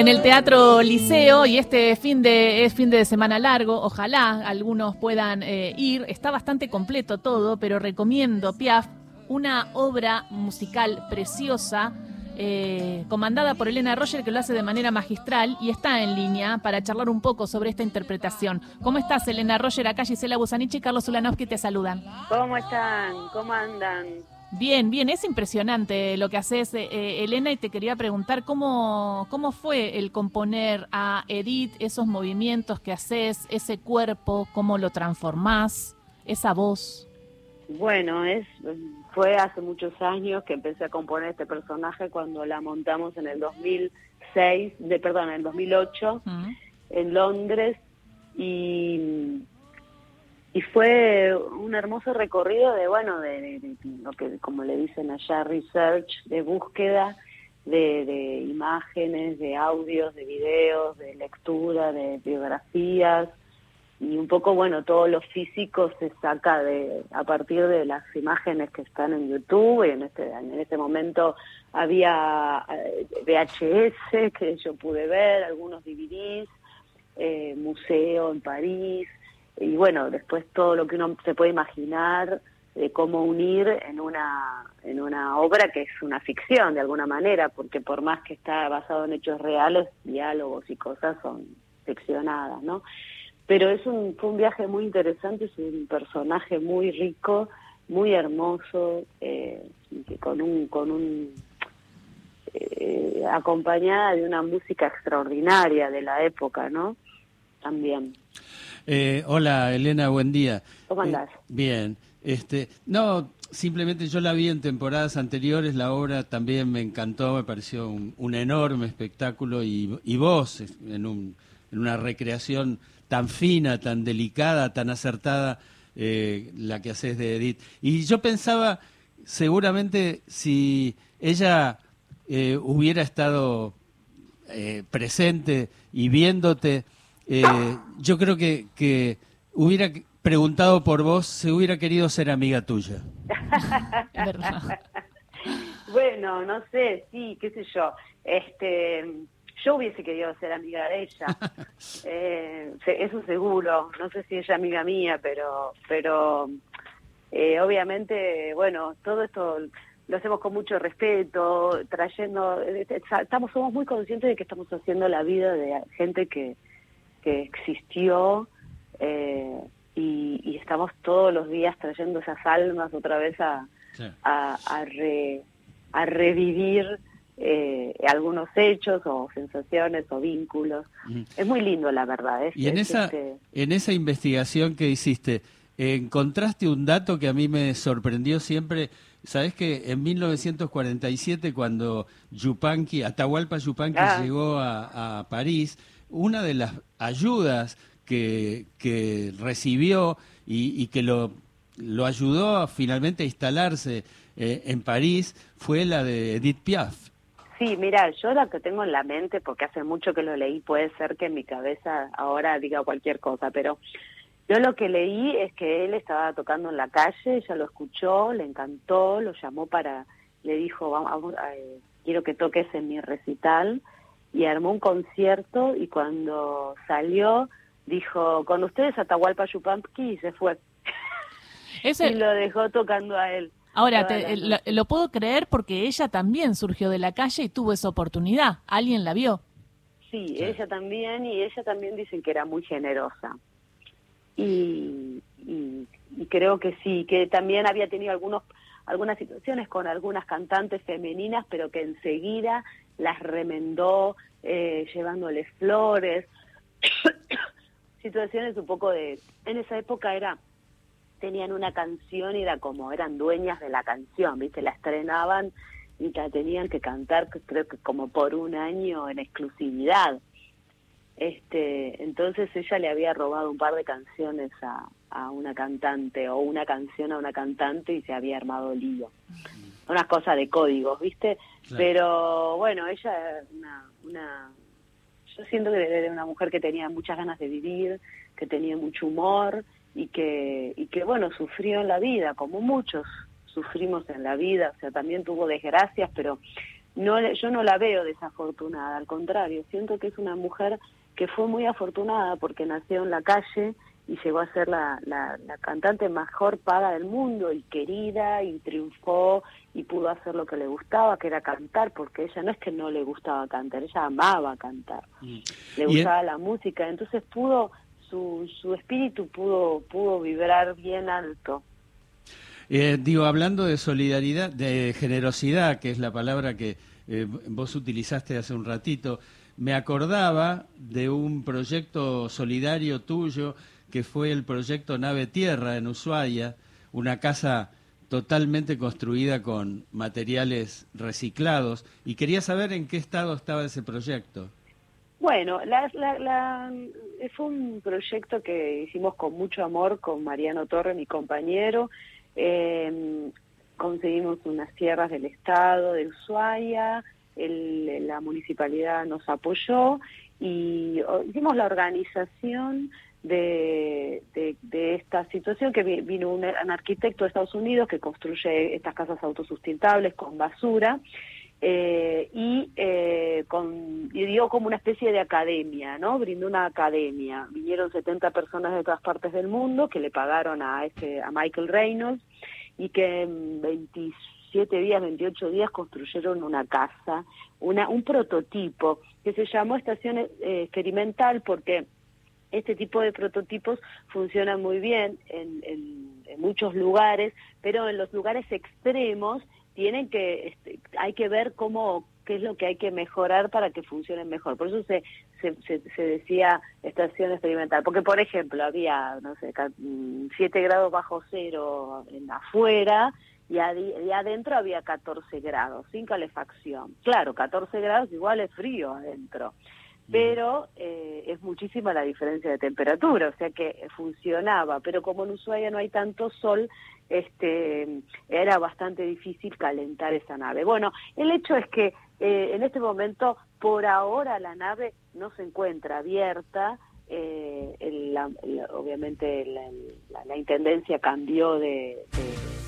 En el Teatro Liceo y este fin de es fin de semana largo, ojalá algunos puedan eh, ir. Está bastante completo todo, pero recomiendo Piaf, una obra musical preciosa. eh, comandada por Elena Roger, que lo hace de manera magistral y está en línea para charlar un poco sobre esta interpretación. ¿Cómo estás, Elena Roger? Acá Gisela Busanichi y Carlos Ulanowski te saludan. ¿Cómo están? ¿Cómo andan? Bien, bien, es impresionante lo que haces, eh, eh, Elena, y te quería preguntar cómo, cómo fue el componer a Edith, esos movimientos que haces, ese cuerpo, cómo lo transformás, esa voz. Bueno, es fue hace muchos años que empecé a componer este personaje cuando la montamos en el 2006, de perdón, en el 2008 ¿Mm? en Londres y y fue un hermoso recorrido de bueno de, lo que como le dicen allá research de búsqueda de, de imágenes de audios de videos de lectura de biografías. Y un poco bueno todo lo físico se saca de a partir de las imágenes que están en YouTube. Y en este en este momento había eh, VHS que yo pude ver algunos DVDs eh, museo en París y bueno después todo lo que uno se puede imaginar de cómo unir en una en una obra que es una ficción de alguna manera porque por más que está basado en hechos reales diálogos y cosas son ficcionadas no pero es un fue un viaje muy interesante es un personaje muy rico muy hermoso eh, con un con un eh, acompañada de una música extraordinaria de la época no también Eh, hola, Elena, buen día. ¿Cómo andás? Eh, bien. Este, no, simplemente yo la vi en temporadas anteriores, la obra también me encantó, me pareció un, un enorme espectáculo y, y vos en, un, en una recreación tan fina, tan delicada, tan acertada, eh, la que haces de Edith. Y yo pensaba, seguramente si ella eh, hubiera estado eh, presente y viéndote, eh, yo creo que, que hubiera preguntado por vos, se hubiera querido ser amiga tuya. Verdad. Bueno, no sé, sí, qué sé yo. Este, yo hubiese querido ser amiga de ella. Eh, eso seguro. No sé si ella es amiga mía, pero, pero eh, obviamente, bueno, todo esto lo hacemos con mucho respeto, trayendo, eh, estamos, somos muy conscientes de que estamos haciendo la vida de gente que, que existió eh, y, y estamos todos los días trayendo esas almas otra vez a, Sí. a, a, re- a revivir eh, algunos hechos o sensaciones o vínculos. Es muy lindo, la verdad. Es, Y en es, esa, este, en esa investigación que hiciste, encontraste un dato que a mí me sorprendió siempre. Sabes que en 1947, cuando Yupanqui, Atahualpa Yupanqui Ah. llegó a, a París, una de las ayudas que, que recibió y, que lo, lo ayudó a finalmente a instalarse eh, en París fue la de Edith Piaf. Sí, mira, yo lo que tengo en la mente, porque hace mucho que lo leí, puede ser que en mi cabeza ahora diga cualquier cosa, pero yo lo que leí es que él estaba tocando en la calle, ella lo escuchó, le encantó, lo llamó para, le dijo, vamos, vamos, eh, quiero que toques en mi recital, y armó un concierto, y cuando salió, dijo, con ustedes Atahualpa Yupanqui, y se fue, Ese- y lo dejó tocando a él. ahora, te- la lo, lo puedo creer porque ella también surgió de la calle y tuvo esa oportunidad. Alguien la vio. Sí, ella también, y ella también dicen que era muy generosa. Y, y, y creo que sí, que también había tenido algunos algunas situaciones con algunas cantantes femeninas, pero que enseguida las remendó eh, llevándoles flores. situaciones un poco de... En esa época era tenían una canción y era como eran dueñas de la canción, ¿viste? La estrenaban y la tenían que cantar creo que como por un año en exclusividad. Este, entonces ella le había robado un par de canciones a, a una cantante o una canción a una cantante y se había armado lío. Unas cosas de códigos, ¿viste? Pero bueno, ella una, una yo siento que era una mujer que tenía muchas ganas de vivir, que tenía mucho humor y que y que bueno, sufrió en la vida como muchos sufrimos en la vida, o sea, también tuvo desgracias, pero no yo no la veo desafortunada, al contrario, siento que es una mujer que fue muy afortunada porque nació en la calle y llegó a ser la, la, cantante mejor paga del mundo y querida y triunfó y pudo hacer lo que le gustaba, que era cantar, porque ella no es que no le gustaba cantar, ella amaba cantar, mm. le gustaba la música, entonces pudo, su, su espíritu pudo, pudo vibrar bien alto. Eh, digo, hablando de solidaridad, de generosidad, que es la palabra que eh, vos utilizaste hace un ratito, me acordaba de un proyecto solidario tuyo que fue el proyecto Nave Tierra en Ushuaia, una casa totalmente construida con materiales reciclados y quería saber en qué estado estaba ese proyecto. Bueno, fue un proyecto que hicimos con mucho amor con Mariano Torre, mi compañero. Em, conseguimos unas tierras del Estado de Ushuaia, la municipalidad nos apoyó y hicimos la organización de, de, esta situación, que vino un, arquitecto de Estados Unidos que construye estas casas autosustentables con basura, eh, y, eh, con, y dio como una especie de academia, ¿no? Brindó una academia. Vinieron 70 personas de todas partes del mundo que le pagaron a, este, a Michael Reynolds y que en 27 días, 28 días construyeron una casa, una, un prototipo que se llamó Estación eh, Experimental porque este tipo de prototipos funcionan muy bien en, muchos lugares, pero en los lugares extremos tienen que este, hay que ver cómo qué es lo que hay que mejorar para que funcionen mejor. Por eso se, se, se, decía estación experimental. Porque, por ejemplo, había, no sé, 7 mm, grados bajo cero en afuera y, y, adentro había 14 grados, sin calefacción. Claro, 14 grados igual es frío adentro pero eh, es muchísima la diferencia de temperatura, o sea que funcionaba, pero como en Ushuaia no hay tanto sol, este era bastante difícil calentar esa nave. Bueno, el hecho es que eh, en este momento, por ahora, la nave no se encuentra abierta, eh, obviamente la, intendencia cambió de,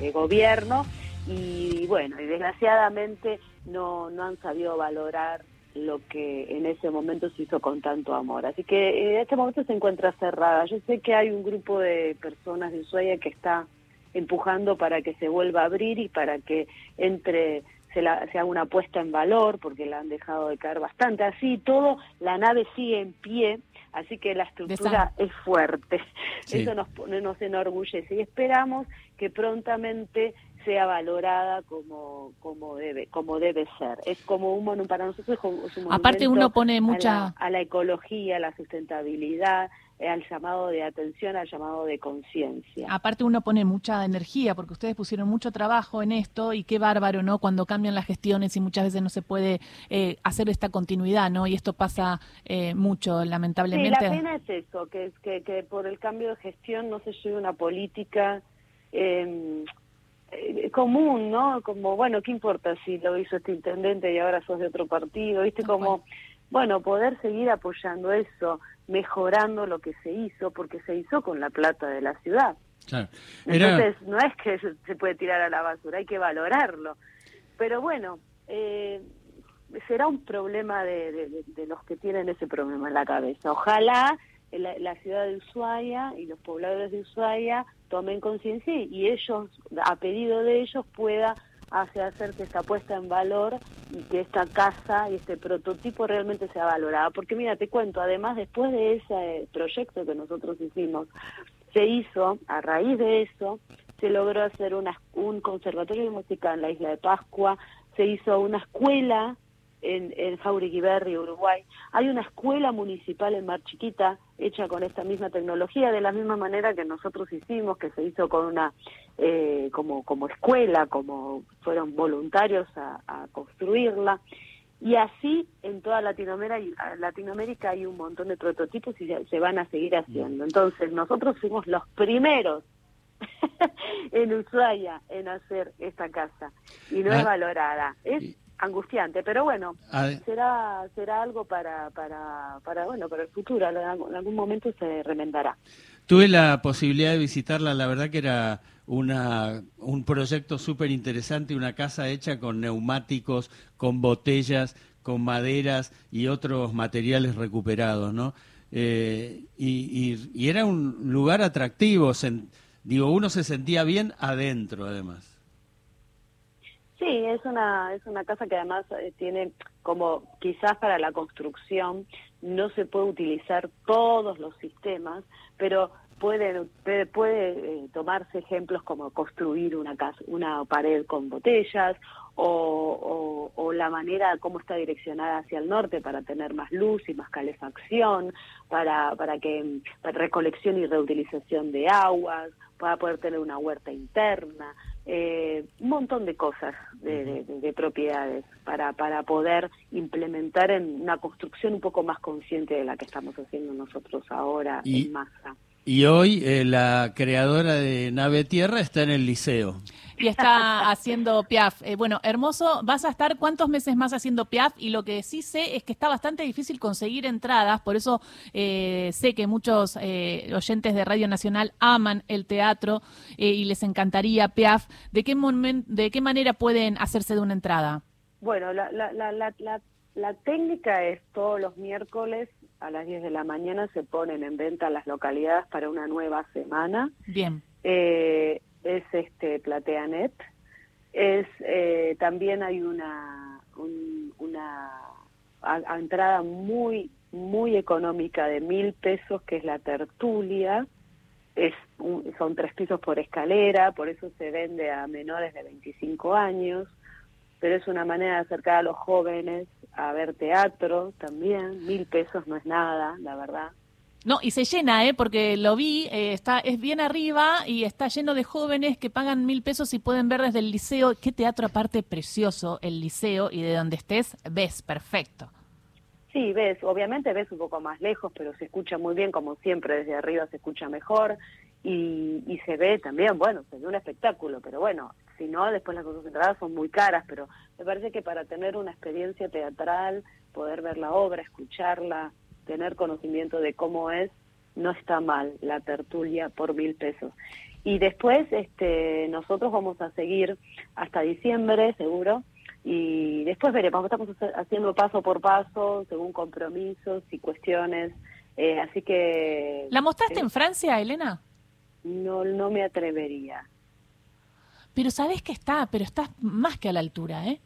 de, gobierno y bueno, y desgraciadamente no, no han sabido valorar lo que en ese momento se hizo con tanto amor. Así que en este momento se encuentra cerrada. Yo sé que hay un grupo de personas de Ushuaia que está empujando para que se vuelva a abrir y para que entre se, la, haga una puesta en valor porque la han dejado de caer bastante. Así todo, la nave sigue en pie, así que la estructura es fuerte. Eso nos, nos enorgullece y esperamos que prontamente sea valorada como como debe como debe ser. Es como un monumento para nosotros es un aparte uno pone mucha a la, ecología a la sustentabilidad eh, al llamado de atención al llamado de conciencia. Aparte uno pone mucha energía porque ustedes pusieron mucho trabajo en esto y qué bárbaro no cuando cambian las gestiones y muchas veces no se puede eh, hacer esta continuidad no y esto pasa eh, mucho lamentablemente. Sí, la pena es eso que que, que por el cambio de gestión no se lleve una política eh, eh, común, ¿no? Como, bueno, ¿qué importa si lo hizo este intendente y ahora sos de otro partido? ¿Viste? Como, bueno, poder seguir apoyando eso, mejorando lo que se hizo, porque se hizo con la plata de la ciudad. Entonces, no es que se puede tirar a la basura, hay que valorarlo. Pero bueno, eh, será un problema de, de, los que tienen ese problema en la cabeza. Ojalá la, la ciudad de Ushuaia y los pobladores de Ushuaia tomen conciencia y ellos, a pedido de ellos, pueda hacer que esta puesta en valor y que esta casa y este prototipo realmente sea valorada. Porque mira, te cuento, además después de ese proyecto que nosotros hicimos, se hizo, a raíz de eso, se logró hacer una, un conservatorio de música en la isla de Pascua, se hizo una escuela en, en Jauregui Uruguay. Hay una escuela municipal en Mar Chiquita hecha con esta misma tecnología, de la misma manera que nosotros hicimos, que se hizo con una eh, como, como escuela, como fueron voluntarios a, construirla. Y así en toda Latinoamérica, Latinoamérica hay un montón de prototipos y se, van a seguir haciendo. Entonces nosotros fuimos los primeros en Ushuaia en hacer esta casa y no es ah, valorada. Es angustiante, pero bueno, será será algo para para para bueno, para el futuro, en algún momento se remendará. Tuve la posibilidad de visitarla, la verdad que era una, un proyecto súper interesante, una casa hecha con neumáticos, con botellas, con maderas y otros materiales recuperados, ¿no? Eh, y, y, era un lugar atractivo, digo, uno se sentía bien adentro, además. Sí, es una, es una casa que además eh, tiene como quizás para la construcción no se puede utilizar todos los sistemas, pero puede, puede, eh, tomarse ejemplos como construir una, casa, una pared con botellas o, o, la manera como está direccionada hacia el norte para tener más luz y más calefacción, para, para que para recolección y reutilización de aguas, para poder tener una huerta interna, eh, un montón de cosas de, propiedades para, para poder implementar en una construcción un poco más consciente de la que estamos haciendo nosotros ahora en masa. Y hoy eh, la creadora de Nave Tierra está en el liceo. Y está haciendo Piaf. Eh, bueno, hermoso, vas a estar cuántos meses más haciendo Piaf y lo que sí sé es que está bastante difícil conseguir entradas, por eso eh, sé que muchos oyentes de Radio Nacional aman el teatro y les encantaría Piaf. ¿De qué, ¿De qué manera pueden hacerse de una entrada? Bueno, la, la, la, la técnica es todos los miércoles a las 10 de la mañana se ponen en venta las localidades para una nueva semana. Bien. Eh, es este Plateanet. Es eh, también hay una una entrada muy muy económica de mil pesos que es la tertulia. Es son tres pisos por escalera, por eso se vende a menores de 25 años pero es una manera de acercar a los jóvenes a ver teatro también. Mil pesos no es nada, la verdad. No, y se llena, ¿eh? porque lo vi, eh, está es bien arriba y está lleno de jóvenes que pagan mil pesos y pueden ver desde el liceo. Qué teatro aparte precioso, el liceo, y de donde estés ves perfecto. Sí, ves, obviamente ves un poco más lejos, pero se escucha muy bien, como siempre, desde arriba se escucha mejor y, y se ve también, bueno, se ve un espectáculo, pero bueno, si no, después las cosas entradas son muy caras, pero me parece que para tener una experiencia teatral, poder ver la obra, escucharla, tener conocimiento de cómo es, no está mal la tertulia por mil pesos. Y después este, nosotros vamos a seguir hasta diciembre, seguro, y después veremos, estamos haciendo paso por paso, según compromisos y cuestiones, eh, así que... ¿La mostraste en Francia, Elena? No, no me atrevería pero sabes que está, pero está más que a la altura, ¿eh?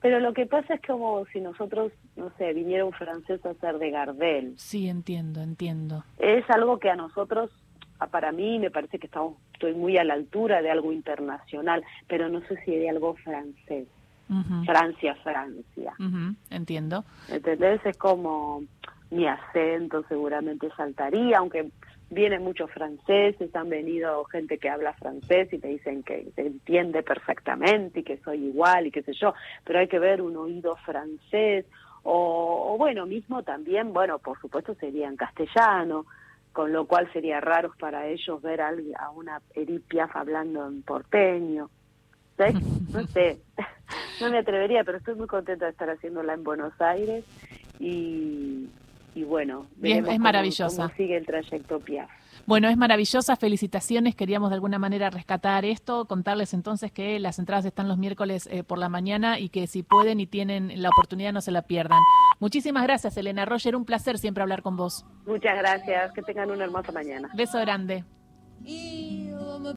Pero lo que pasa es como si nosotros, no sé, viniera un francés a hacer de Gardel. Sí, entiendo, entiendo. Es algo que a nosotros, para mí, me parece que estamos, estoy muy a la altura de algo internacional, pero no sé si de algo francés. Francia, Francia. Entiendo. ¿Entendés? Es como mi acento seguramente saltaría, aunque vienen muchos franceses, han venido gente que habla francés y te dicen que se entiende perfectamente y que soy igual y qué sé yo, pero hay que ver un oído francés o, bueno, mismo también, bueno, por supuesto sería en castellano, con lo cual sería raro para ellos ver a, a una Edith Piaf hablando en porteño. No sé, no me atrevería, pero estoy muy contenta de estar haciéndola en Buenos Aires y, y bueno, es, maravillosa. sigue el trayecto Piaf. Bueno, es maravillosa, felicitaciones. Queríamos de alguna manera rescatar esto, contarles entonces que las entradas están los miércoles eh, por la mañana y que si pueden y tienen la oportunidad no se la pierdan. Muchísimas gracias, Elena Roger. Un placer siempre hablar con vos. Muchas gracias. Que tengan una hermosa mañana. Beso grande.